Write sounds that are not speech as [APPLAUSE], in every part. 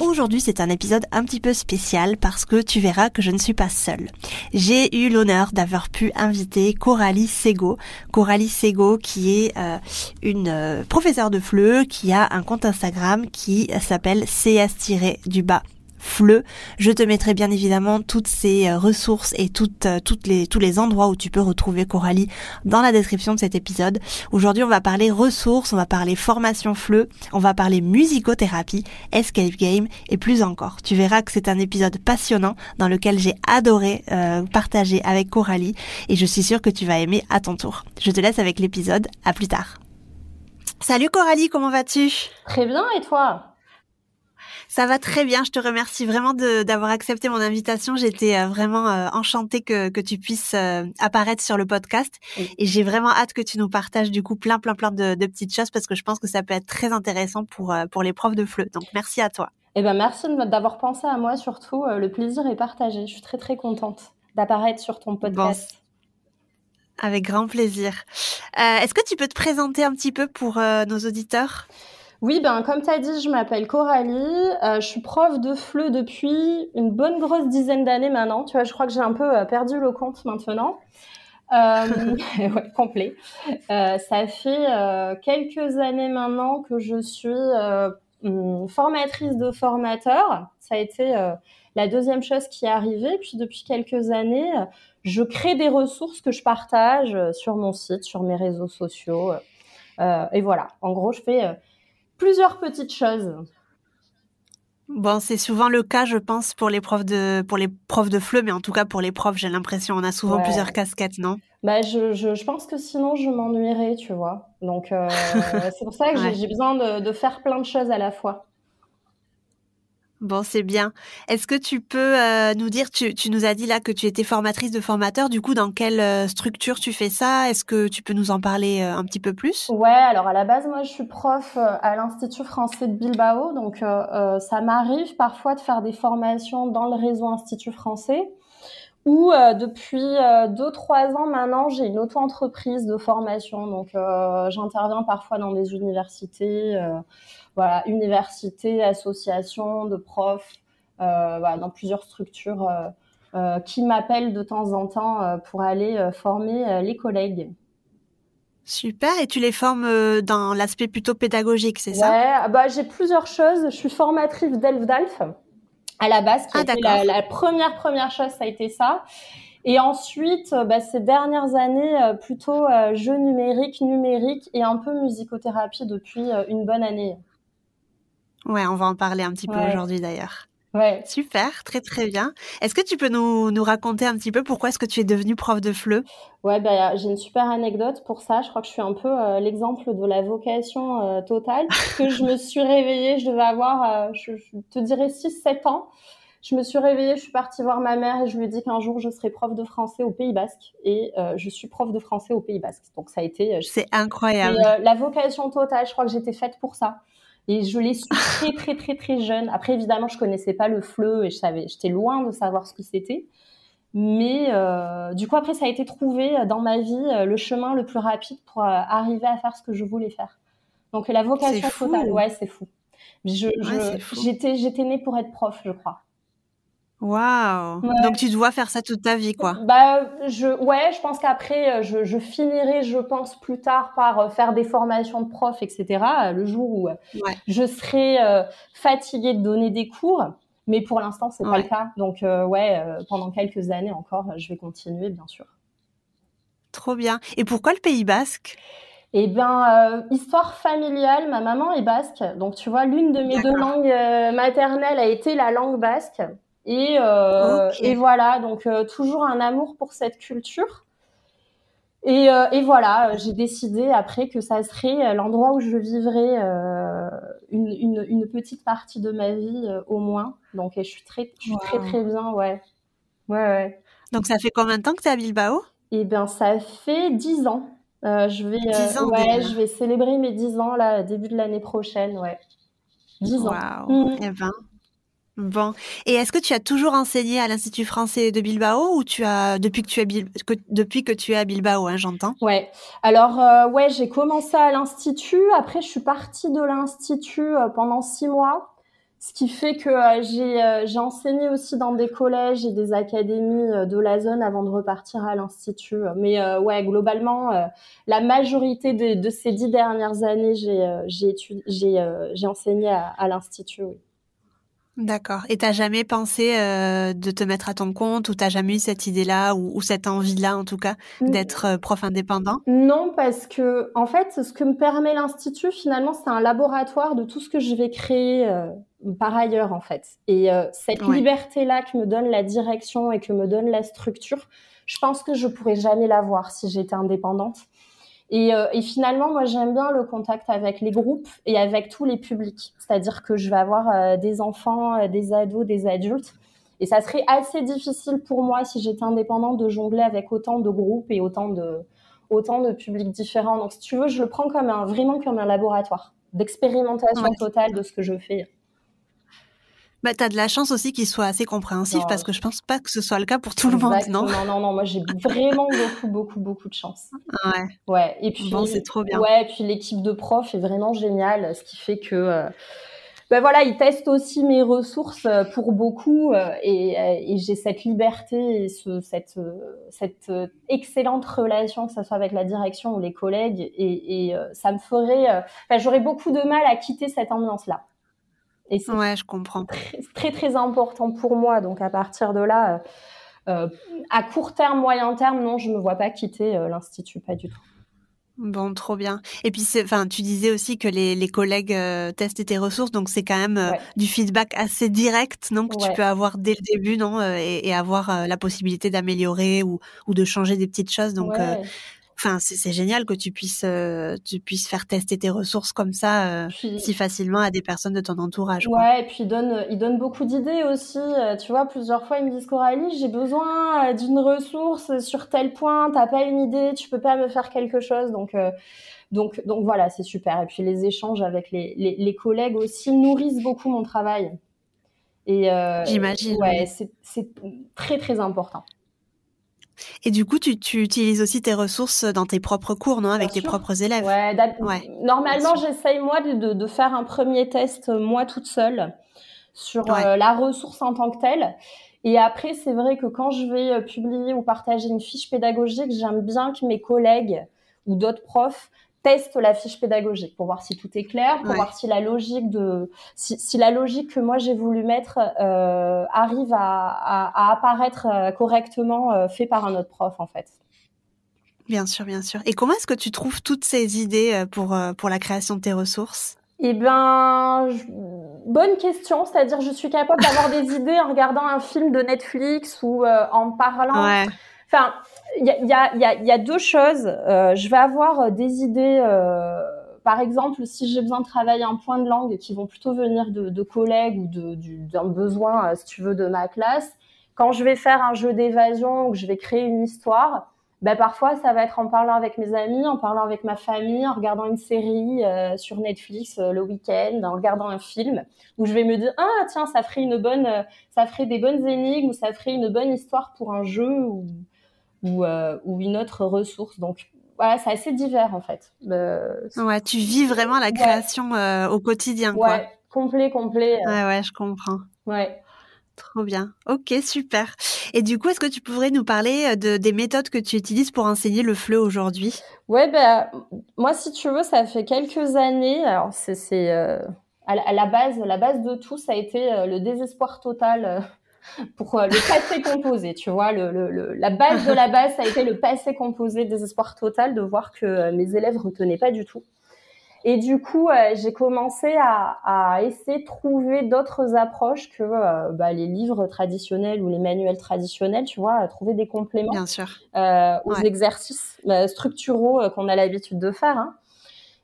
Aujourd'hui, c'est un épisode un petit peu spécial parce que tu verras que je ne suis pas seule. J'ai eu l'honneur d'avoir pu inviter Coralie Sego. Coralie Sego qui est euh, une euh, professeure de FLE qui a un compte Instagram qui s'appelle cs-du-bas Fleu. Je te mettrai bien évidemment toutes ces euh, ressources et toutes, euh, toutes les, tous les endroits où tu peux retrouver Coralie dans la description de cet épisode. Aujourd'hui, on va parler ressources, on va parler formation Fleu, on va parler musicothérapie, escape game et plus encore. Tu verras que c'est un épisode passionnant dans lequel j'ai adoré euh, partager avec Coralie et je suis sûre que tu vas aimer à ton tour. Je te laisse avec l'épisode. À plus tard. Salut Coralie, comment vas-tu? Très bien, et toi? Ça va très bien. Je te remercie vraiment d'avoir accepté mon invitation. J'étais euh, vraiment euh, enchantée que, que tu puisses euh, apparaître sur le podcast. Et j'ai vraiment hâte que tu nous partages du coup plein, plein, plein de, de, petites choses parce que je pense que ça peut être très intéressant pour, pour les profs de FLE. Donc, merci à toi. Eh ben, merci d'avoir pensé à moi surtout. Le plaisir est partagé. Je suis très, très contente d'apparaître sur ton podcast. Avec grand plaisir. Euh, Est-ce que tu peux te présenter un petit peu pour nos auditeurs? Oui, ben comme tu as dit, je m'appelle Coralie. Euh, je suis prof de FLE depuis une bonne grosse dizaine d'années maintenant. Tu vois, je crois que j'ai un peu euh, perdu le compte maintenant. Euh, [LAUGHS] ouais, complet. Euh, ça fait quelques années maintenant que je suis formatrice de formateurs. Ça a été la deuxième chose qui est arrivée. Puis depuis quelques années, je crée des ressources que je partage sur mon site, sur mes réseaux sociaux. et voilà, en gros, je fais plusieurs petites choses. Bon, c'est souvent le cas, je pense, pour les profs de pour les profs de FLE, mais en tout cas pour les profs, j'ai l'impression, on a souvent plusieurs casquettes, non? Bah, je, je, je, pense que sinon je m'ennuierais, tu vois. Donc euh, [LAUGHS] c'est pour ça que ouais. j'ai besoin de, de, faire plein de choses à la fois. Bon, c'est bien. Est-ce que tu peux euh, nous dire, tu, nous as dit là que tu étais formatrice de formateurs, du coup, dans quelle euh, structure tu fais ça? Est-ce que tu peux nous en parler euh, un petit peu plus? Ouais, alors à la base, moi, je suis prof à l'Institut français de Bilbao, donc ça m'arrive parfois de faire des formations dans le réseau Institut français. Ou depuis deux trois ans maintenant, j'ai une auto-entreprise de formation, donc j'interviens parfois dans des universités voilà, université, association de profs, euh, voilà, dans plusieurs structures euh, euh, qui m'appellent de temps en temps pour aller former les collègues. Super, et tu les formes dans l'aspect plutôt pédagogique, c'est ça? Ouais, bah, j'ai plusieurs choses. Je suis formatrice d'Elf d'Alf à la base, qui ah, la, la, première première chose, ça a été ça. Et ensuite, bah, ces dernières années, plutôt jeux numériques, numérique et un peu musicothérapie depuis une bonne année. Ouais, on va en parler un petit peu ouais. aujourd'hui d'ailleurs. Ouais. Super, très très bien. Est-ce que tu peux nous, nous raconter un petit peu pourquoi est-ce que tu es devenue prof de FLE? Ouais, bah, j'ai une super anecdote pour ça. Je crois que je suis un peu euh, l'exemple de la vocation euh, totale. [LAUGHS] que je me suis réveillée, je devais avoir, euh, je, je, te dirais 6-7 ans. Je me suis réveillée, je suis partie voir ma mère et je lui ai dit qu'un jour je serai prof de français au Pays Basque. Et euh, je suis prof de français au Pays Basque. Donc ça a été... C'est incroyable. la vocation totale, je crois que j'étais faite pour ça. Et je l'ai su [LAUGHS] très, très, très, très jeune. Après, évidemment, je connaissais pas le FLE et je savais, j'étais loin de savoir ce que c'était. Mais euh, du coup, après, ça a été trouvé dans ma vie euh, le chemin le plus rapide pour euh, arriver à faire ce que je voulais faire. Donc, la vocation totale, ouais, c'est fou. Ouais, j'étais née pour être prof, je crois. Waouh ouais. Donc tu dois faire ça toute ta vie, quoi. Bah, je, ouais, je pense qu'après, je, je, finirai, je pense, plus tard par faire des formations de prof, etc. Le jour où ouais. je serai euh, fatiguée de donner des cours. Mais pour l'instant, c'est ouais. pas le cas. Donc, euh, ouais, euh, pendant quelques années encore, je vais continuer, bien sûr. Trop bien. Et pourquoi le Pays Basque? Eh bien, euh, histoire familiale, ma maman est basque. Donc, tu vois, l'une de mes deux langues euh, maternelles a été la langue basque. Et, euh, okay. et voilà, donc euh, toujours un amour pour cette culture. Et, euh, et voilà, j'ai décidé après que ça serait l'endroit où je vivrais une, une, une, petite partie de ma vie au moins. Donc je suis très, je suis wow. très très bien, ouais. Ouais, ouais. Donc ça fait combien de temps que tu es à Bilbao? Eh bien, ça fait dix ans. je vais, ouais, je vais célébrer mes 10 ans là, début de l'année prochaine, ouais. 10 ans. Wow. Eh ben, Bon. Et est-ce que tu as toujours enseigné à l'Institut français de Bilbao ou tu as depuis que tu es depuis que tu es à Bilbao, hein, j'entends? Ouais. Alors euh, ouais, j'ai commencé à l'institut. Après, je suis partie de l'institut euh, pendant six mois, ce qui fait que euh, j'ai j'ai enseigné aussi dans des collèges et des académies de la zone avant de repartir à l'institut. Mais ouais, globalement, la majorité de, ces dix dernières années, j'ai j'ai j'ai enseigné à, à l'institut. Oui. D'accord. Et t'as jamais pensé euh, de te mettre à ton compte ou t'as jamais eu cette idée-là ou, cette envie-là en tout cas d'être euh, prof indépendant? Non, parce que en fait, ce que me permet l'institut finalement, c'est un laboratoire de tout ce que je vais créer euh, par ailleurs en fait. Et cette liberté-là que me donne la direction et que me donne la structure, je pense que je pourrais jamais l'avoir si j'étais indépendante. Et, euh, et, finalement, moi, j'aime bien le contact avec les groupes et avec tous les publics. C'est-à-dire que je vais avoir euh, des enfants, euh, des ados, des adultes. Et ça serait assez difficile pour moi, si j'étais indépendante, de jongler avec autant de groupes et autant de, autant de publics différents. Donc, si tu veux, je le prends comme un, vraiment comme un laboratoire d'expérimentation totale de ce que je fais. Bah, tu as de la chance aussi qu'il soit assez compréhensif parce que je pense pas que ce soit le cas pour tout le monde, non Non, non, non, moi j'ai vraiment beaucoup, beaucoup, beaucoup de chance. Ouais. Ouais, et puis. Bon, c'est trop bien. Ouais, et puis l'équipe de profs est vraiment géniale, ce qui fait que. Euh, ben voilà, ils testent aussi mes ressources euh, pour beaucoup euh, et, et j'ai cette liberté et ce, cette, cette excellente relation, que ce soit avec la direction ou les collègues, et, et ça me ferait, enfin, j'aurais beaucoup de mal à quitter cette ambiance-là. Et c'est ouais, je comprends. Très, très, important pour moi. Donc à partir de là, euh, euh, à court terme, moyen terme, non, je ne me vois pas quitter euh, l'institut, pas du tout. Bon, trop bien. Et puis, enfin, tu disais aussi que les, les collègues testent tes ressources, donc c'est quand même du feedback assez direct, non, que tu peux avoir dès le début, non, et, et avoir la possibilité d'améliorer ou, ou de changer des petites choses. Donc, Enfin, c'est génial que tu puisses, euh, tu puisses faire tester tes ressources comme ça euh, si facilement à des personnes de ton entourage. Ouais, et puis il donne, il donne beaucoup d'idées aussi. Euh, tu vois, plusieurs fois, ils me disent Coralie, j'ai besoin d'une ressource sur tel point, t'as pas une idée, tu peux pas me faire quelque chose. Donc, donc, donc voilà, c'est super. Et puis les échanges avec les, les, les collègues aussi nourrissent beaucoup mon travail. Et J'imagine. Ouais, c'est très très important. Et du coup, tu, tu, utilises aussi tes ressources dans tes propres cours, non Avec tes propres élèves? Ouais, ouais. normalement, j'essaye moi de, de, faire un premier test, euh, moi toute seule, sur euh, la ressource en tant que telle. Et après, c'est vrai que quand je vais euh, publier ou partager une fiche pédagogique, j'aime bien que mes collègues ou d'autres profs teste la fiche pédagogique pour voir si tout est clair, pour voir si la logique de si, si la logique que moi j'ai voulu mettre euh, arrive à, à, apparaître euh, correctement euh, fait par un autre prof en fait. Bien sûr, bien sûr. Et comment est-ce que tu trouves toutes ces idées pour pour la création de tes ressources? Eh bien, bonne question. C'est-à-dire, je suis capable d'avoir des idées en regardant un film de Netflix ou en parlant. Ouais. Enfin, il y a, y, a, y a, deux choses. Euh, je vais avoir euh, des idées. Euh, par exemple, si j'ai besoin de travailler un point de langue qui vont plutôt venir de, de collègues ou d'un besoin, si tu veux, de ma classe, quand je vais faire un jeu d'évasion ou que je vais créer une histoire, ben parfois ça va être en parlant avec mes amis, en parlant avec ma famille, en regardant une série sur Netflix le week-end, en regardant un film où je vais me dire ah tiens ça ferait une bonne, ça ferait des bonnes énigmes ou ça ferait une bonne histoire pour un jeu ou ou, euh, ou une autre ressource. Donc voilà, c'est assez divers en fait. Euh, ouais, tu vis vraiment la création euh, au quotidien. Quoi. Ouais, complet, complet. Ouais, ouais, je comprends. Ouais. Trop bien. Ok, super. Et du coup, est-ce que tu pourrais nous parler de, des méthodes que tu utilises pour enseigner le FLE aujourd'hui? Ouais, ben, moi, si tu veux, ça fait quelques années. Alors, c'est à, à, la base, la base de tout, ça a été le désespoir total pour euh, le passé composé, tu vois, le, le, la base de la base, ça a été le passé composé, désespoir total de voir que euh, mes élèves retenaient pas du tout. Et du coup, euh, j'ai commencé à, à, essayer de trouver d'autres approches que bah, les livres traditionnels ou les manuels traditionnels, tu vois, à trouver des compléments Bien sûr. aux exercices structuraux qu'on a l'habitude de faire. Hein.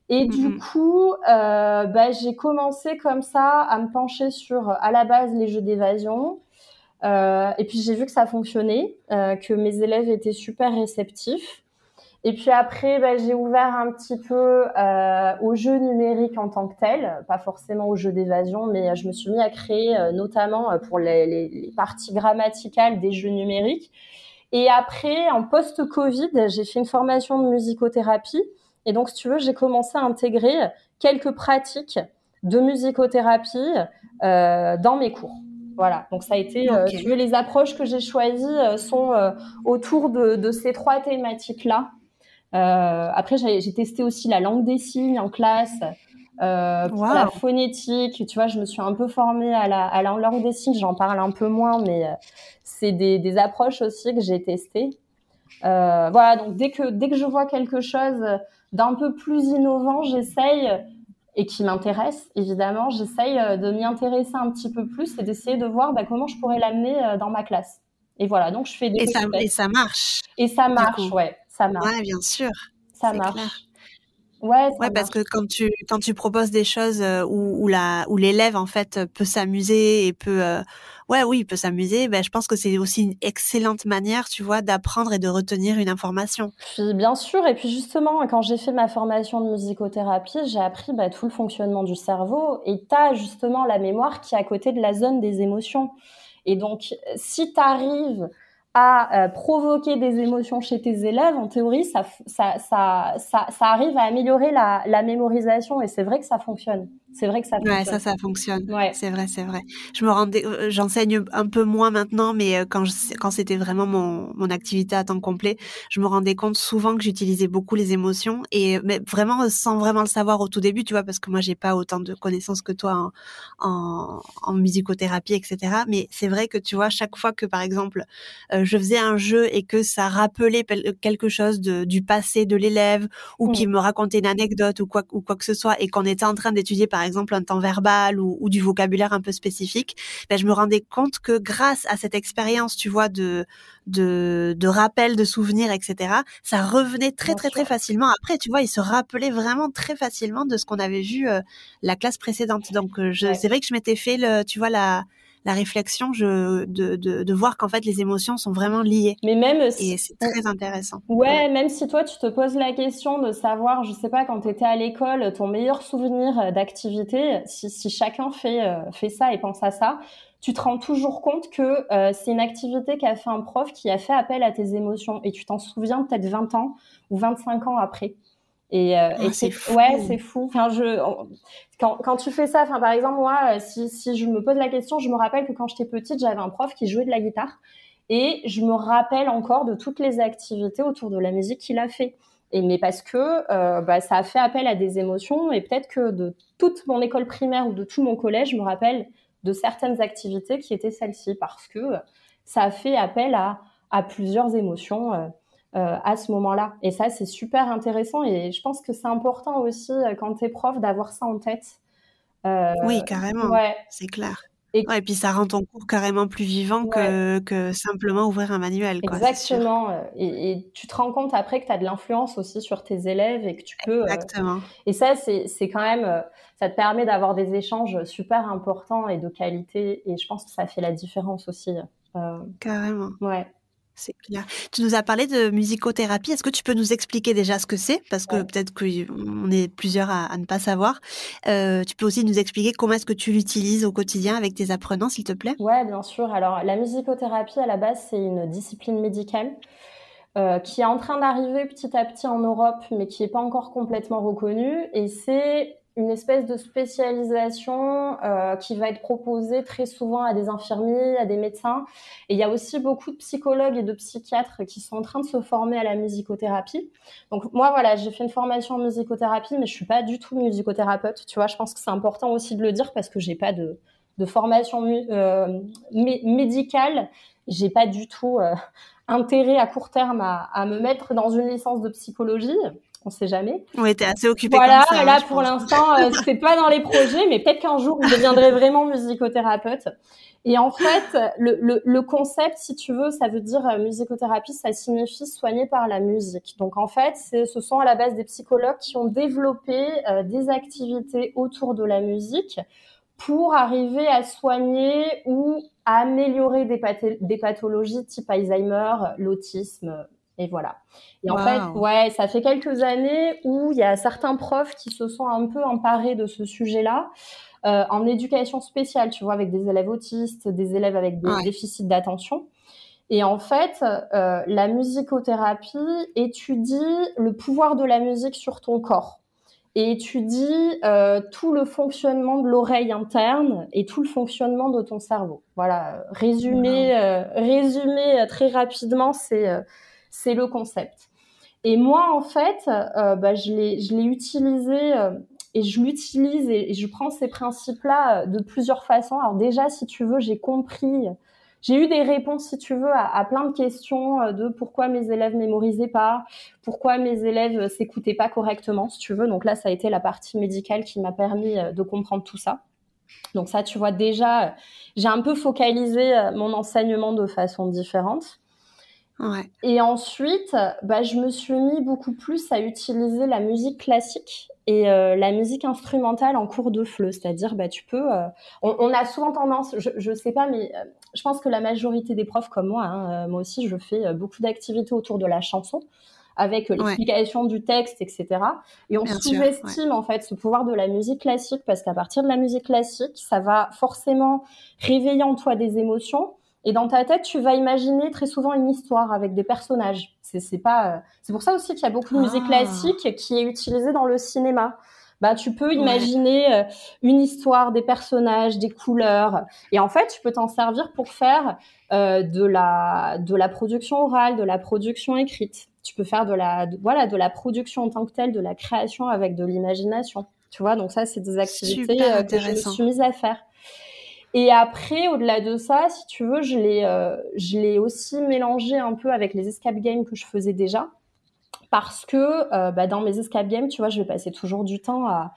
Et du mm-hmm. coup, euh, bah, j'ai commencé comme ça à me pencher sur, à la base, les jeux d'évasion, euh, et puis j'ai vu que ça fonctionnait, euh, que mes élèves étaient super réceptifs. Et puis après, bah, j'ai ouvert un petit peu euh, aux jeux numériques en tant que tel, pas forcément aux jeux d'évasion, mais je me suis mis à créer notamment pour les, les, parties grammaticales des jeux numériques. Et après, en post-Covid, j'ai fait une formation de musicothérapie. Et donc, si tu veux, j'ai commencé à intégrer quelques pratiques de musicothérapie dans mes cours. Voilà, donc ça a été, tu veux, les approches que j'ai choisies sont autour de, de, ces trois thématiques-là. Euh, après, j'ai testé aussi la langue des signes en classe. Euh, la phonétique, tu vois, je me suis un peu formée à la, à la langue des signes, j'en parle un peu moins, mais euh, c'est des, des, approches aussi que j'ai testées. Euh, voilà, donc dès que, dès que je vois quelque chose d'un peu plus innovant, j'essaye, et qui m'intéresse, évidemment, j'essaye euh, de m'y intéresser un petit peu plus et d'essayer de voir bah, comment je pourrais l'amener dans ma classe. Et voilà, donc je fais des... Et, ça, et ça marche. Et ça marche, ouais ça marche. Ouais, bien sûr. Ça marche. Ouais, ouais parce que quand tu quand tu proposes des choses euh, où, où la où l'élève en fait peut s'amuser et peut euh, ouais oui il peut s'amuser ben je pense que c'est aussi une excellente manière tu vois d'apprendre et de retenir une information. Puis bien sûr et puis justement quand j'ai fait ma formation de musicothérapie j'ai appris bah, tout le fonctionnement du cerveau et tu as justement la mémoire qui est à côté de la zone des émotions et donc si tu arrives à euh, provoquer des émotions chez tes élèves, en théorie, ça, ça, ça, ça, arrive à améliorer la, la mémorisation et c'est vrai que ça fonctionne. C'est vrai que ça fonctionne. Ouais, ça, ça fonctionne. Ouais. C'est vrai, c'est vrai. Je me rendais, euh, j'enseigne un peu moins maintenant, mais euh, quand je, quand c'était vraiment mon, mon activité à temps complet, je me rendais compte souvent que j'utilisais beaucoup les émotions et mais vraiment sans vraiment le savoir au tout début, tu vois, parce que moi j'ai pas autant de connaissances que toi en, en, en musicothérapie, etc. Mais c'est vrai que tu vois, chaque fois que par exemple euh, je faisais un jeu et que ça rappelait quelque chose de, du passé de l'élève ou qui me racontait une anecdote ou quoi ou quoi que ce soit et qu'on était en train d'étudier par exemple un temps verbal ou, du vocabulaire un peu spécifique, ben, je me rendais compte que grâce à cette expérience, tu vois, de, de, de rappel, de souvenirs, etc., ça revenait très, très, très facilement. Après, tu vois, il se rappelait vraiment très facilement de ce qu'on avait vu euh, la classe précédente. Donc, euh, c'est vrai que je m'étais fait, le, tu vois, la, la réflexion je, de, de, de voir qu'en fait les émotions sont vraiment liées. Mais même si, et c'est très intéressant. Ouais, même si toi tu te poses la question de savoir, je sais pas, quand tu étais à l'école, ton meilleur souvenir d'activité, si, si chacun fait euh, fait ça et pense à ça, tu te rends toujours compte que euh, c'est une activité qu'a fait un prof qui a fait appel à tes émotions et tu t'en souviens peut-être 20 ans ou 25 ans après. Et, euh, ah, c'est fou. ouais, c'est fou. Enfin, je, quand, quand tu fais ça, enfin, par exemple, moi, euh, si, si je me pose la question, je me rappelle que quand j'étais petite, j'avais un prof qui jouait de la guitare et je me rappelle encore de toutes les activités autour de la musique qu'il a fait. Et mais parce que euh, bah, ça a fait appel à des émotions et peut-être que de toute mon école primaire ou de tout mon collège, je me rappelle de certaines activités qui étaient celles-ci parce que ça a fait appel à, à plusieurs émotions. Euh, à ce moment-là. Et ça, c'est super intéressant et je pense que c'est important aussi euh, quand tu es prof d'avoir ça en tête. Euh, oui, carrément. Ouais. C'est clair. Et... Ouais, et puis ça rend ton cours carrément plus vivant que, que simplement ouvrir un manuel. Quoi, Exactement. Et, et, tu te rends compte après que tu as de l'influence aussi sur tes élèves et que tu peux. Exactement. Et ça, c'est quand même. Ça te permet d'avoir des échanges super importants et de qualité. Et je pense que ça fait la différence aussi. Carrément. Ouais. C'est clair. Tu nous as parlé de musicothérapie. Est-ce que tu peux nous expliquer déjà ce que c'est? Parce que peut-être qu'on est plusieurs à, ne pas savoir. Euh, tu peux aussi nous expliquer comment est-ce que tu l'utilises au quotidien avec tes apprenants, s'il te plaît? Ouais, bien sûr. Alors, la musicothérapie, à la base, c'est une discipline médicale. Euh, qui est en train d'arriver petit à petit en Europe, mais qui n'est pas encore complètement reconnue. Et c'est une espèce de spécialisation euh, qui va être proposée très souvent à des infirmiers, à des médecins. Et il y a aussi beaucoup de psychologues et de psychiatres qui sont en train de se former à la musicothérapie. Donc moi, voilà, j'ai fait une formation en musicothérapie, mais je suis pas du tout musicothérapeute. Tu vois, je pense que c'est important aussi de le dire parce que j'ai pas de, de formation euh, médicale. J'ai pas du tout euh, intérêt à court terme à, à me mettre dans une licence de psychologie on sait jamais. Oui, t'es assez occupée. Voilà, comme ça, là pour l'instant, euh, [LAUGHS] c'est pas dans les projets, mais peut-être qu'un jour je deviendrai vraiment musicothérapeute. Et en fait, le, le, le, concept, si tu veux, ça veut dire euh, musicothérapie, ça signifie soigner par la musique. Donc en fait, ce sont à la base des psychologues qui ont développé euh, des activités autour de la musique pour arriver à soigner ou à améliorer des, des pathologies type Alzheimer, l'autisme, Et voilà. Et en fait, ouais, ça fait quelques années où il y a certains profs qui se sont un peu emparés de ce sujet-là. Euh, en éducation spéciale, tu vois, avec des élèves autistes, des élèves avec des déficits d'attention. Et en fait, euh, la musicothérapie étudie le pouvoir de la musique sur ton corps et étudie euh, tout le fonctionnement de l'oreille interne et tout le fonctionnement de ton cerveau. Voilà, résumé, résumé très rapidement, c'est c'est le concept. Et moi, en fait, bah, je l'ai utilisé et je l'utilise et, je prends ces principes-là de plusieurs façons. Alors déjà, si tu veux, j'ai compris j'ai eu des réponses, si tu veux, à, plein de questions euh, de pourquoi mes élèves mémorisaient pas, pourquoi mes élèves euh, s'écoutaient pas correctement, si tu veux. Donc là, ça a été la partie médicale qui m'a permis euh, de comprendre tout ça. Donc ça, tu vois, déjà, j'ai un peu focalisé mon enseignement de façon différente. Ouais. Et ensuite, bah, je me suis mis beaucoup plus à utiliser la musique classique et euh, la musique instrumentale en cours de fleu, c'est-à-dire bah tu peux, euh, on, a souvent tendance, je, je sais pas, mais euh, je pense que la majorité des profs comme moi, hein, moi aussi je fais beaucoup d'activités autour de la chanson avec l'explication du texte, etc. Et on sous-estime en fait ce pouvoir de la musique classique parce qu'à partir de la musique classique, ça va forcément réveiller en toi des émotions et dans ta tête, tu vas imaginer très souvent une histoire avec des personnages. C'est pas. Euh, c'est pour ça aussi qu'il y a beaucoup de musique ah. classique qui est utilisée dans le cinéma. Bah, tu peux imaginer euh, une histoire, des personnages, des couleurs, et en fait, tu peux t'en servir pour faire euh, de la de la production orale, de la production écrite. Tu peux faire de la voilà de la production en tant que telle, de la création avec de l'imagination. Tu vois, donc ça, c'est des activités que je me suis mise à faire. Et après, au-delà de ça, si tu veux, je l'ai, euh, je l'ai aussi mélangé un peu avec les escape games que je faisais déjà. Parce que euh, bah, dans mes escape games, tu vois, je vais passer toujours du temps à,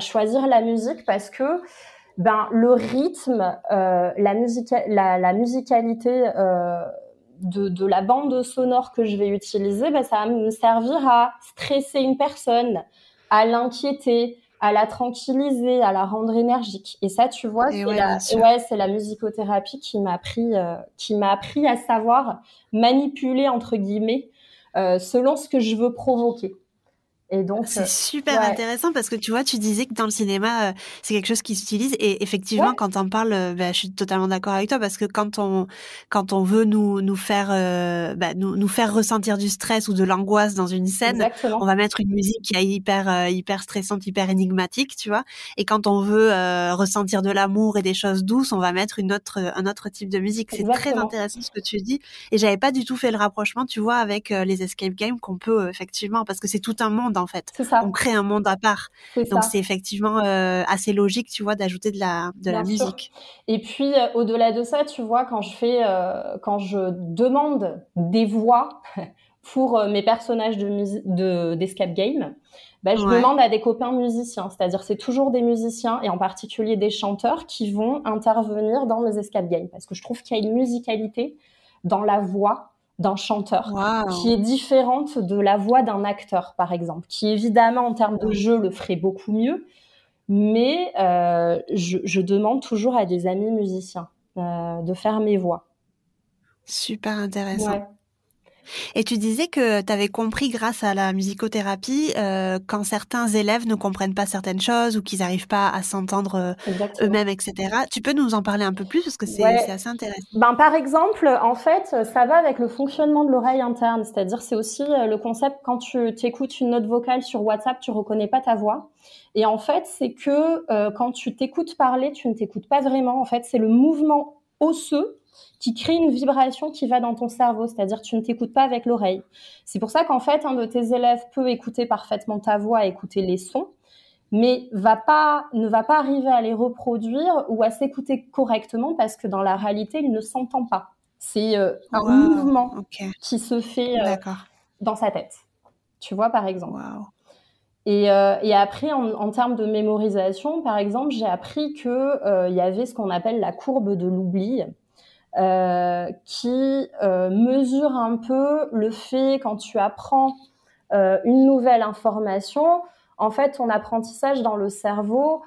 choisir la musique parce que ben, le rythme, euh, la, musicalité de, de, la bande sonore que je vais utiliser, ben, ça va me servir à stresser une personne, à l'inquiéter, à la tranquilliser, à la rendre énergique. Et ça, tu vois, c'est la, ouais, c'est la musicothérapie qui m'a appris, euh, qui m'a appris à savoir manipuler entre guillemets euh, selon ce que je veux provoquer. Et donc, c'est euh, super intéressant parce que tu vois, tu disais que dans le cinéma, euh, c'est quelque chose qui s'utilise. Et effectivement, quand on parle, euh, bah, je suis totalement d'accord avec toi parce que quand on quand on veut nous nous faire bah, nous nous faire ressentir du stress ou de l'angoisse dans une scène, on va mettre une musique qui est hyper hyper stressante, hyper énigmatique, tu vois. Et quand on veut ressentir de l'amour et des choses douces, on va mettre une autre un autre type de musique. C'est très intéressant ce que tu dis. Et j'avais pas du tout fait le rapprochement, tu vois, avec les escape games qu'on peut effectivement parce que c'est tout un monde en fait. Ça. On crée un monde à part. Donc c'est effectivement euh, assez logique, tu vois, d'ajouter de la de la musique. Et puis euh, au-delà de ça, tu vois, quand je fais euh, quand je demande des voix [LAUGHS] pour mes personnages de d'escape game, bah, je demande à des copains musiciens, c'est-à-dire c'est toujours des musiciens et en particulier des chanteurs qui vont intervenir dans mes escape games parce que je trouve qu'il y a une musicalité dans la voix d'un chanteur qui est différente de la voix d'un acteur, par exemple, qui évidemment en termes de jeu le ferait beaucoup mieux, mais euh, je, demande toujours à des amis musiciens euh, de faire mes voix. Super intéressant. Et tu disais que tu avais compris grâce à la musicothérapie euh, quand certains élèves ne comprennent pas certaines choses ou qu'ils n'arrivent pas à s'entendre euh, eux-mêmes, etc. Tu peux nous en parler un peu plus parce que c'est assez intéressant. Ben, par exemple, en fait, ça va avec le fonctionnement de l'oreille interne. C'est-à-dire, c'est aussi euh, le concept quand tu écoutes une note vocale sur WhatsApp, tu reconnais pas ta voix. Et en fait, c'est que euh, quand tu t'écoutes parler, tu ne t'écoutes pas vraiment. En fait, c'est le mouvement osseux qui crée une vibration qui va dans ton cerveau, c'est-à-dire tu ne t'écoutes pas avec l'oreille. C'est pour ça qu'en fait, un de tes élèves peut écouter parfaitement ta voix, écouter les sons, mais va pas, ne va pas arriver à les reproduire ou à s'écouter correctement parce que dans la réalité, il ne s'entend pas. C'est euh, un mouvement qui se fait euh, dans sa tête. Tu vois, par exemple. Et, euh, et, après, en, en, termes de mémorisation, par exemple, j'ai appris que il y avait ce qu'on appelle la courbe de l'oubli. Euh, qui euh, mesure un peu le fait quand tu apprends euh, une nouvelle information, en fait, ton apprentissage dans le cerveau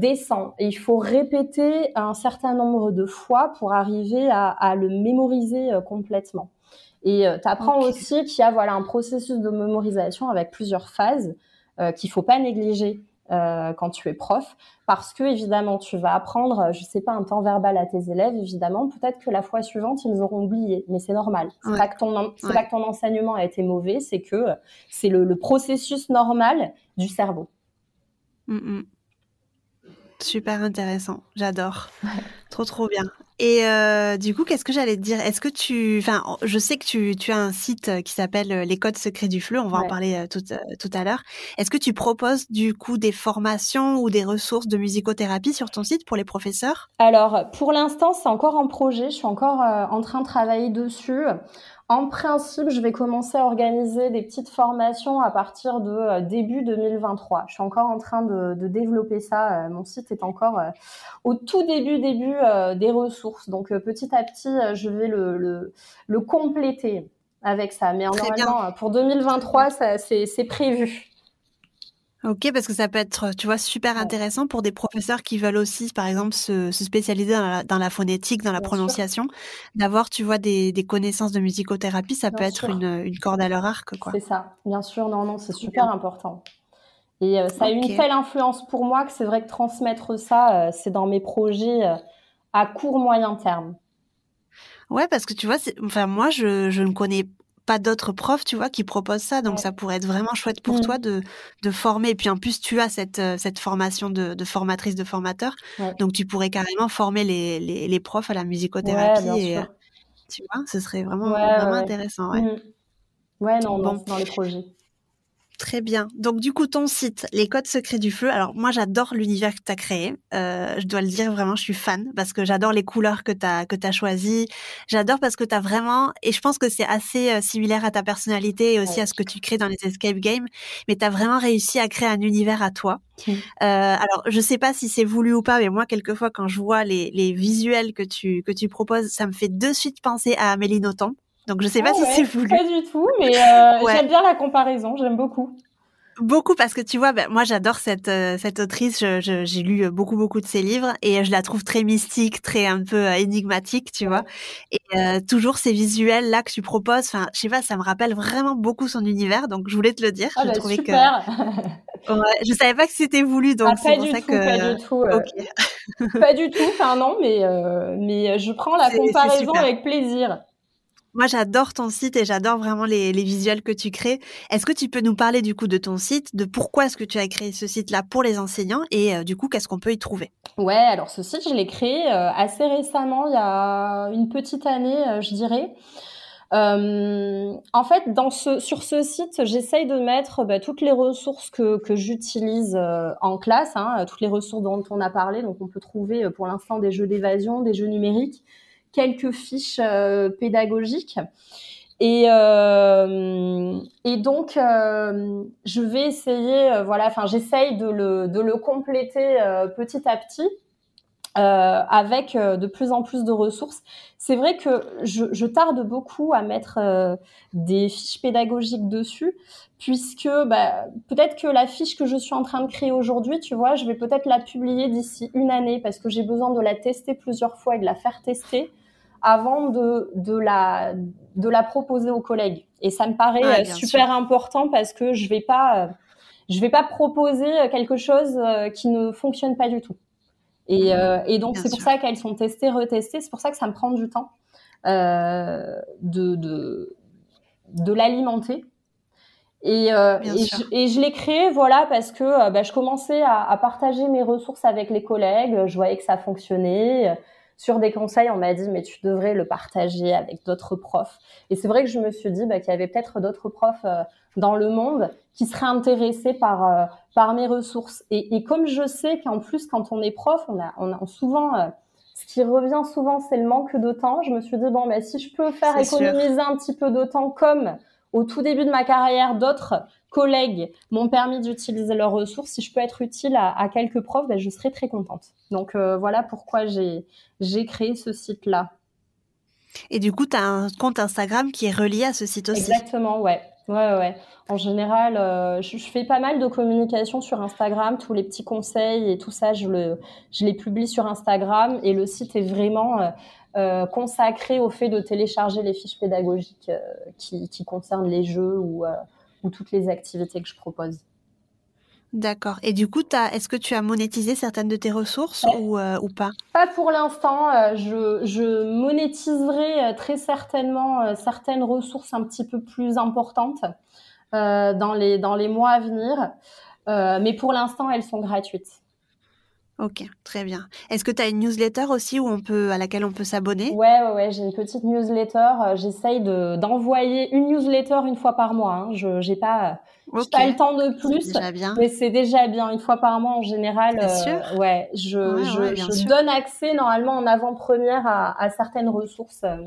descend. Et il faut répéter un certain nombre de fois pour arriver à, à le mémoriser complètement. Et tu apprends aussi qu'il y a voilà un processus de mémorisation avec plusieurs phases qu'il faut pas négliger euh, quand tu es prof, parce que évidemment tu vas apprendre, je sais pas, un temps verbal à tes élèves, évidemment, peut-être que la fois suivante ils auront oublié, mais c'est normal. C'est pas que ton, c'est pas que ton enseignement a été mauvais, c'est que c'est le, le, processus normal du cerveau. Mm, mm. Super intéressant, j'adore. [LAUGHS] trop trop bien. Et euh, du coup, qu'est-ce que j'allais te dire? Est-ce que tu, enfin, je sais que tu, tu as un site euh, qui s'appelle euh, Les Codes Secrets du Fleu. On va en parler tout, tout à l'heure. Est-ce que tu proposes du coup des formations ou des ressources de musicothérapie sur ton site pour les professeurs? Alors, pour l'instant, c'est encore en projet. Je suis encore en train de travailler dessus. En principe, je vais commencer à organiser des petites formations à partir de euh, début 2023. Je suis encore en train de, développer ça. Euh, mon site est encore euh, au tout début début des ressources. Donc petit à petit, je vais le, le, compléter avec ça. Mais normalement, pour 2023, c'est prévu. Ok, parce que ça peut être, tu vois, super intéressant pour des professeurs qui veulent aussi, par exemple, se, spécialiser dans la, phonétique, dans la prononciation, d'avoir, tu vois, des, connaissances de musicothérapie, ça peut être une, corde à leur arc, quoi. C'est ça, bien sûr, non, non, c'est super important. Et euh, ça a eu une telle influence pour moi que c'est vrai que transmettre ça, euh, c'est dans mes projets euh, à court moyen terme. Ouais, parce que tu vois, enfin moi, je, je ne connais pas d'autres profs, tu vois, qui proposent ça. Donc, ça pourrait être vraiment chouette pour mmh. toi de, de former. Et puis, en plus, tu as cette, euh, cette formation de, de formatrice, de formateur. Donc, tu pourrais carrément former les, les, les profs à la musicothérapie. et, euh, tu vois, ce serait vraiment, vraiment intéressant. Ouais, mmh. ouais non, bon. dans les projets. Très bien. Donc du coup, ton site, les codes secrets du feu. Alors moi, j'adore l'univers que tu as créé. Euh, je dois le dire vraiment, je suis fan parce que j'adore les couleurs que tu as que tu choisies. J'adore parce que tu as vraiment et je pense que c'est assez euh, similaire à ta personnalité et aussi à ce que tu crées dans les escape games, mais tu as vraiment réussi à créer un univers à toi. Mmh. Euh, alors, je sais pas si c'est voulu ou pas, mais moi quelquefois quand je vois les, les visuels que tu que tu proposes, ça me fait de suite penser à Amélie Nothomb. Donc je sais pas ah si c'est voulu. Pas du tout, [LAUGHS] mais euh, j'aime bien la comparaison, j'aime beaucoup. Beaucoup parce que tu vois, ben, moi j'adore cette euh, cette autrice. J'ai lu euh, beaucoup beaucoup de ses livres et je la trouve très mystique, très un peu énigmatique, tu vois. Et toujours ces visuels là que tu proposes. Enfin, je sais pas, ça me rappelle vraiment beaucoup son univers. Donc je voulais te le dire. Ah, je bah, super. que [LAUGHS] ouais, je savais pas que c'était voulu, donc ah, c'est pour ça que pas du tout. pas du tout. Enfin non, mais mais je prends la [LAUGHS] comparaison avec plaisir. Moi, j'adore ton site et j'adore vraiment les, visuels que tu crées. Est-ce que tu peux nous parler du coup de ton site, de pourquoi est-ce que tu as créé ce site-là pour les enseignants et euh, du coup, qu'est-ce qu'on peut y trouver? Ouais, alors ce site, je l'ai créé euh, assez récemment, il y a une petite année, euh, je dirais. en fait, sur ce site, j'essaye de mettre bah, toutes les ressources que, que j'utilise en classe, hein, toutes les ressources dont on a parlé. Donc, on peut trouver pour l'instant des jeux d'évasion, des jeux numériques, quelques fiches euh, pédagogiques. Et, euh, et donc, euh, je vais essayer, voilà, enfin, j'essaye de le, de le compléter petit à petit. Avec de plus en plus de ressources. C'est vrai que je, je, tarde beaucoup à mettre des fiches pédagogiques dessus, puisque bah, peut-être que la fiche que je suis en train de créer aujourd'hui, tu vois, je vais peut-être la publier d'ici une année, parce que j'ai besoin de la tester plusieurs fois et de la faire tester avant de, de, la, de la proposer aux collègues. Et ça me paraît euh, super important parce que je vais pas, euh, je vais pas proposer quelque chose euh, qui ne fonctionne pas du tout. Et, et donc c'est pour ça qu'elles sont testées, retestées. C'est pour ça que ça me prend du temps euh, de, de, de l'alimenter. Et, et, je, et, je, l'ai créé, voilà, parce que bah, je commençais à, à, partager mes ressources avec les collègues. Je voyais que ça fonctionnait sur des conseils, on m'a dit mais tu devrais le partager avec d'autres profs. Et c'est vrai que je me suis dit bah, qu'il y avait peut-être d'autres profs euh, dans le monde qui seraient intéressés par euh, par mes ressources. Et, et comme je sais qu'en plus quand on est prof, on a on a souvent euh, ce qui revient souvent, c'est le manque de temps. Je me suis dit bon bah si je peux faire économiser un petit peu de temps comme au tout début de ma carrière, d'autres collègues m'ont permis d'utiliser leurs ressources. Si je peux être utile à, quelques profs, ben, je serai très contente. Donc euh, voilà pourquoi j'ai créé ce site-là. Et du coup, tu as un compte Instagram qui est relié à ce site aussi? Exactement, ouais. Ouais, ouais. En général, euh, je, fais pas mal de communication sur Instagram, tous les petits conseils et tout ça, je, le, je les publie sur Instagram et le site est vraiment euh, consacré au fait de télécharger les fiches pédagogiques qui, qui, concernent les jeux ou, ou toutes les activités que je propose. D'accord. Et du coup, est-ce que tu as monétisé certaines de tes ressources ou, euh, ou, pas? Pas pour l'instant. Euh, je, je, monétiserai euh, très certainement certaines ressources un petit peu plus importantes dans, les, dans les mois à venir. mais pour l'instant, elles sont gratuites. Ok, très bien. Est-ce que tu as une newsletter aussi où on peut, à laquelle on peut s'abonner? Ouais, ouais, ouais j'ai une petite newsletter. J'essaye d'envoyer une newsletter une fois par mois. Hein. Je n'ai pas, pas le temps de plus, bien. mais c'est déjà bien. Une fois par mois en général. Euh, ouais, je, je, je donne accès normalement en avant-première à, à, certaines ressources euh,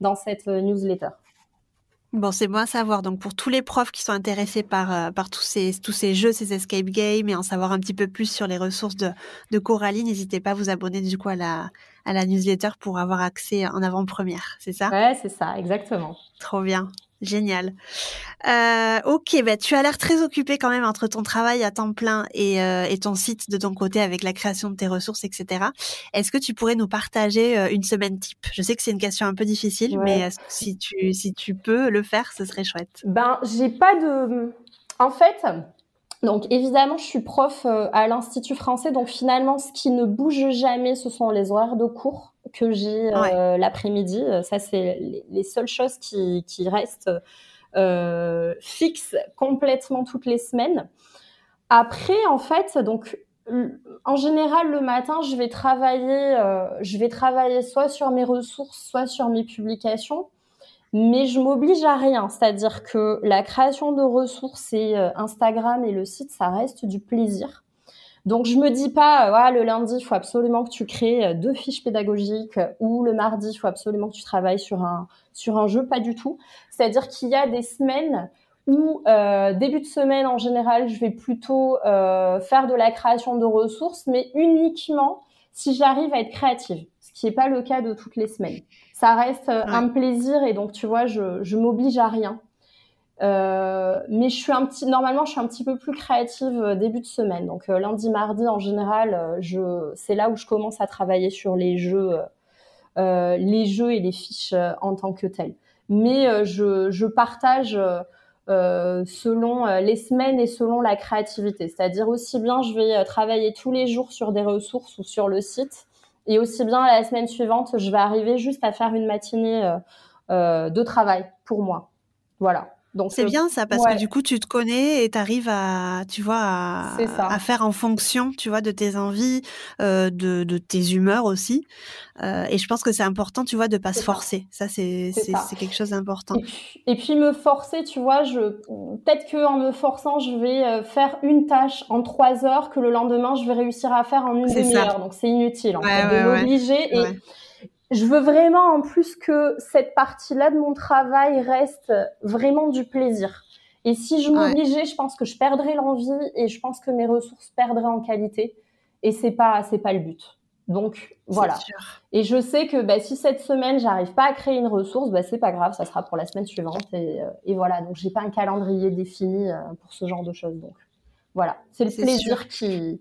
dans cette euh, newsletter. Bon, c'est bon à savoir. Donc, pour tous les profs qui sont intéressés par, euh, par tous, ces, tous ces jeux, ces escape games et en savoir un petit peu plus sur les ressources de, de Coralie, n'hésitez pas à vous abonner du coup à la, à la newsletter pour avoir accès en avant-première. C'est ça? Ouais, c'est ça, exactement. Trop bien. Génial. Euh, ok, bah, tu as l'air très occupé quand même entre ton travail à temps plein et, euh, et, ton site de ton côté avec la création de tes ressources, etc. Est-ce que tu pourrais nous partager euh, une semaine type? Je sais que c'est une question un peu difficile, mais si tu si tu peux le faire, ce serait chouette? Ben, j'ai pas de. En fait, donc évidemment, je suis prof à l'Institut français, donc finalement, ce qui ne bouge jamais, ce sont les horaires de cours que j'ai euh, l'après-midi. Euh, ça, c'est les, seules choses qui, qui restent euh, fixes complètement toutes les semaines. Après, en fait, donc en général, le matin, je vais travailler, je vais travailler soit sur mes ressources, soit sur mes publications mais je m'oblige à rien. C'est-à-dire que la création de ressources et euh, Instagram et le site, ça reste du plaisir. Donc je me dis pas, euh, le lundi, il faut absolument que tu crées euh, deux fiches pédagogiques ou le mardi, il faut absolument que tu travailles sur un sur un jeu, pas du tout. C'est-à-dire qu'il y a des semaines où euh, début de semaine en général, je vais plutôt euh, faire de la création de ressources, mais uniquement si j'arrive à être créative, ce qui n'est pas le cas de toutes les semaines ça reste euh, un plaisir et donc tu vois, je, je m'oblige à rien. Euh, mais je suis un petit, normalement, je suis un petit peu plus créative euh, début de semaine. Donc lundi, mardi, en général, je, c'est là où je commence à travailler sur les jeux, les jeux et les fiches en tant que tels. Mais je, partage selon les semaines et selon la créativité. C'est-à-dire aussi bien, je vais travailler tous les jours sur des ressources ou sur le site, et aussi bien la semaine suivante, je vais arriver juste à faire une matinée euh, euh, de travail pour moi. Voilà. Donc c'est bien ça parce que du coup tu te connais et tu arrives à tu vois à, faire en fonction tu vois de tes envies euh, de, de, tes humeurs aussi. Euh, et je pense que c'est important tu vois de pas se forcer. Ça, c'est c'est quelque chose d'important. Et, puis me forcer tu vois je peut-être que en me forçant je vais euh, faire une tâche en trois heures que le lendemain je vais réussir à faire en une demi-heure. Donc c'est inutile en fait, de m'obliger et je veux vraiment en plus que cette partie-là de mon travail reste vraiment du plaisir. Et si je m'obligeais, je pense que je perdrais l'envie et je pense que mes ressources perdraient en qualité. Et c'est pas, c'est pas le but. Donc voilà. Et je sais que bah, si cette semaine j'arrive pas à créer une ressource, bah, c'est pas grave, ça sera pour la semaine suivante. Et, euh, et voilà. Donc j'ai pas un calendrier défini euh, pour ce genre de choses. Donc voilà, c'est le plaisir qui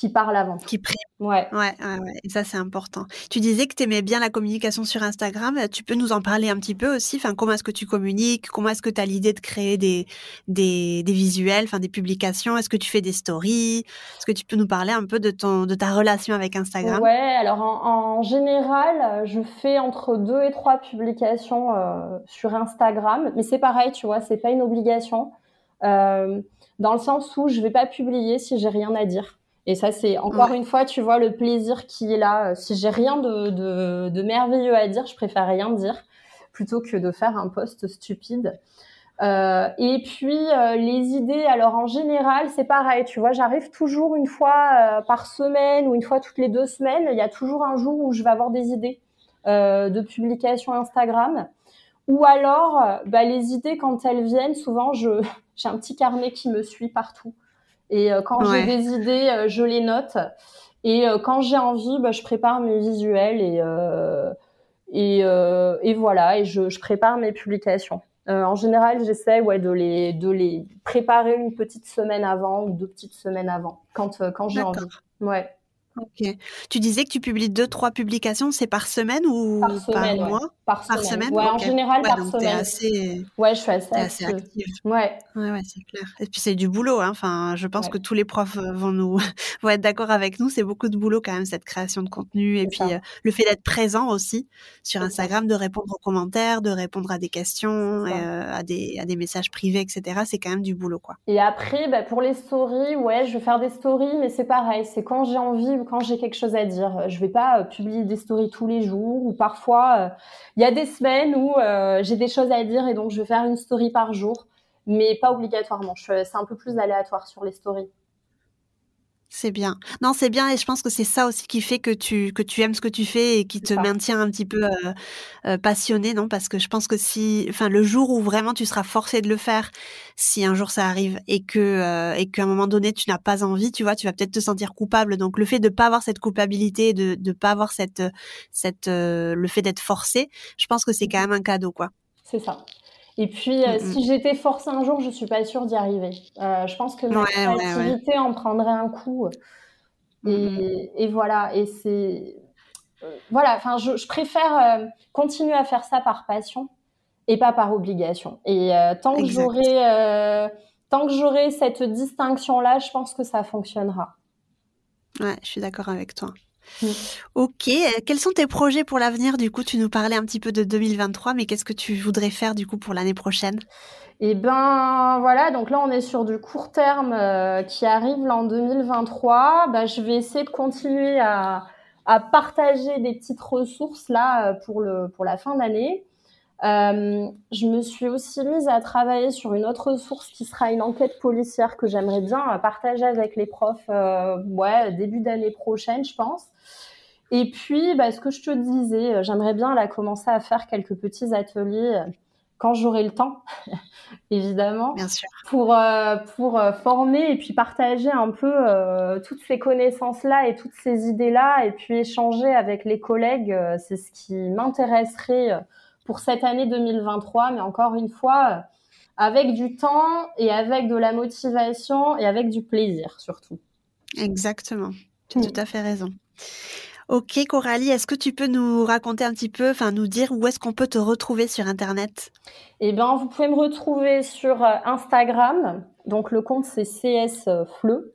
qui parle avant. Qui prime. Ouais. Ouais, ouais, Et ça, c'est important. Tu disais que tu aimais bien la communication sur Instagram. Tu peux nous en parler un petit peu aussi? Enfin, comment est-ce que tu communiques? Comment est-ce que tu as l'idée de créer des, des, des visuels, enfin, des publications? Est-ce que tu fais des stories? Est-ce que tu peux nous parler un peu de, ton, de ta relation avec Instagram? Ouais, alors en, général, je fais entre deux et trois publications euh, sur Instagram. Mais c'est pareil, tu vois, c'est pas une obligation. Euh, dans le sens où je vais pas publier si j'ai rien à dire. Et ça, c'est encore une fois, tu vois, le plaisir qui est là. Si j'ai rien de, de, de, merveilleux à dire, je préfère rien dire plutôt que de faire un post stupide. Euh, et puis euh, les idées, alors en général, c'est pareil, tu vois, j'arrive toujours une fois euh, par semaine ou une fois toutes les deux semaines. Il y a toujours un jour où je vais avoir des idées de publication Instagram. Ou alors, bah, les idées, quand elles viennent, souvent, je [LAUGHS] j'ai un petit carnet qui me suit partout. Et euh, quand j'ai des idées, euh, je les note. Et euh, quand j'ai envie, bah, je prépare mes visuels et, et, et voilà, et je, je, prépare mes publications. en général, j'essaie ouais, de, les, de les préparer une petite semaine avant ou deux petites semaines avant, quand, quand j'ai envie. Ouais. Ok. Tu disais que tu publies deux, trois publications, c'est par semaine ou par, semaine, par mois? Par, semaine. Ouais, en général par semaine. Assez... Ouais, je suis assez, active. active. Ouais. Ouais, ouais c'est clair. Et puis c'est du boulot. Hein. Enfin, je pense que tous les profs euh, vont nous [LAUGHS] vont être d'accord avec nous. C'est beaucoup de boulot quand même cette création de contenu et puis euh, le fait d'être présent aussi sur Instagram, de répondre aux commentaires, de répondre à des questions, euh, à des à des messages privés, etc. C'est quand même du boulot, quoi. Et après, bah, pour les stories, ouais, je vais faire des stories, mais c'est pareil. C'est quand j'ai envie quand j'ai quelque chose à dire. Je vais pas euh, publier des stories tous les jours ou parfois euh, il y a des semaines où euh, j'ai des choses à dire et donc je vais faire une story par jour, mais pas obligatoirement. C'est un peu plus aléatoire sur les stories. C'est bien. Non, c'est bien et je pense que c'est ça aussi qui fait que tu que tu aimes ce que tu fais et qui te maintient un petit peu euh, euh, passionné, non? Parce que je pense que si, enfin, le jour où vraiment tu seras forcé de le faire, si un jour ça arrive et que euh, et qu'à un moment donné tu n'as pas envie, tu vois, tu vas peut-être te sentir coupable. Donc le fait de pas avoir cette culpabilité, de de pas avoir cette cette le fait d'être forcé, je pense que c'est quand même un cadeau, quoi. C'est ça. Et puis, euh, si j'étais forcée un jour, je suis pas sûre d'y arriver. Euh, je pense que ma créativité en prendrait un coup. Et, voilà. Et c'est euh, voilà. Enfin, je, préfère continuer à faire ça par passion et pas par obligation. Et tant que j'aurai tant que j'aurai cette distinction là, je pense que ça fonctionnera. Ouais, je suis d'accord avec toi. Ok, euh, quels sont tes projets pour l'avenir? Du coup, tu nous parlais un petit peu de 2023, mais qu'est-ce que tu voudrais faire du coup pour l'année prochaine? Eh ben voilà, donc là on est sur du court terme euh, qui arrive là en 2023. Bah, je vais essayer de continuer à, à partager des petites ressources là euh, pour, le, pour la fin d'année. Euh, je me suis aussi mise à travailler sur une autre ressource qui sera une enquête policière que j'aimerais bien partager avec les profs euh, ouais, début d'année prochaine, je pense. Et puis, bah, ce que je te disais, euh, j'aimerais bien là, commencer à faire quelques petits ateliers euh, quand j'aurai le temps, [LAUGHS] évidemment, bien sûr. pour, euh, pour former et puis partager un peu toutes ces connaissances-là et toutes ces idées-là, et puis échanger avec les collègues. c'est ce qui m'intéresserait pour cette année 2023, mais encore une fois, avec du temps et avec de la motivation et avec du plaisir surtout. Exactement, tu as mm. tout à fait raison. Ok Coralie, est-ce que tu peux nous raconter un petit peu, enfin nous dire où est-ce qu'on peut te retrouver sur Internet? Eh bien, vous pouvez me retrouver sur euh, Instagram, donc le compte c'est CS Fleu.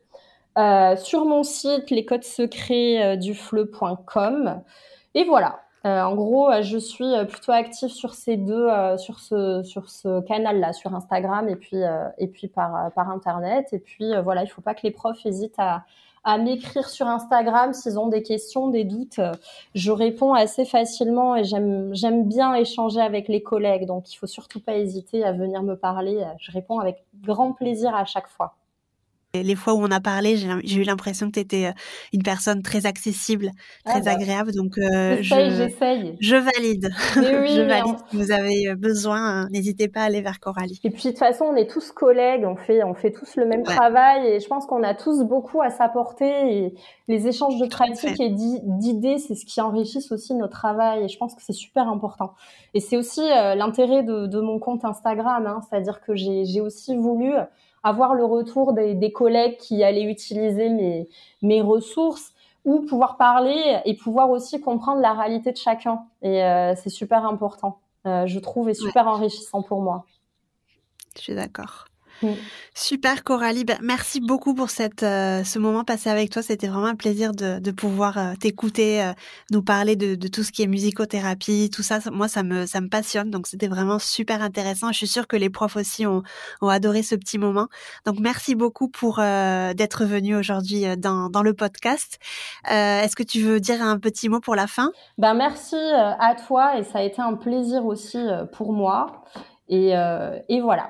Euh, sur mon site lescodesecretsdufleu.com. Euh, et voilà, euh, en gros, euh, je suis euh, plutôt active sur ces deux, sur ce, sur ce canal-là, sur Instagram et puis, et puis par, par Internet. Et puis voilà, il ne faut pas que les profs hésitent à, à m'écrire sur Instagram s'ils ont des questions, des doutes. Je réponds assez facilement et j'aime bien échanger avec les collègues. Donc, il faut surtout pas hésiter à venir me parler. Je réponds avec grand plaisir à chaque fois. Les fois où on a parlé, j'ai eu l'impression que tu étais euh, une personne très accessible, ah très bah, agréable. Donc, euh, j'essaye. Je, valide. je valide. [LAUGHS] Si vous avez euh, besoin, hein, n'hésitez pas à aller vers Coralie. Et puis, de toute façon, on est tous collègues, on fait, on fait tous le même travail et je pense qu'on a tous beaucoup à s'apporter. Et les échanges de pratiques et d'idées, c'est ce qui enrichissent aussi notre travail et je pense que c'est super important. Et c'est aussi l'intérêt de, de, mon compte Instagram, hein, c'est-à-dire que j'ai aussi voulu avoir le retour des, collègues qui allaient utiliser mes, mes ressources ou pouvoir parler et pouvoir aussi comprendre la réalité de chacun. Et euh, c'est super important, euh, je trouve, et super enrichissant pour moi. Je suis d'accord. Mm. Super Coralie, ben, merci beaucoup pour cette, euh, ce moment passé avec toi. C'était vraiment un plaisir de, de pouvoir euh, t'écouter, euh, nous parler de, de, tout ce qui est musicothérapie, tout ça. Moi, ça me, ça me passionne. Donc, c'était vraiment super intéressant. Je suis sûre que les profs aussi ont, ont adoré ce petit moment. Donc, merci beaucoup pour d'être venu aujourd'hui dans, dans le podcast. Est-ce que tu veux dire un petit mot pour la fin? Ben merci à toi et ça a été un plaisir aussi pour moi. Et, et voilà.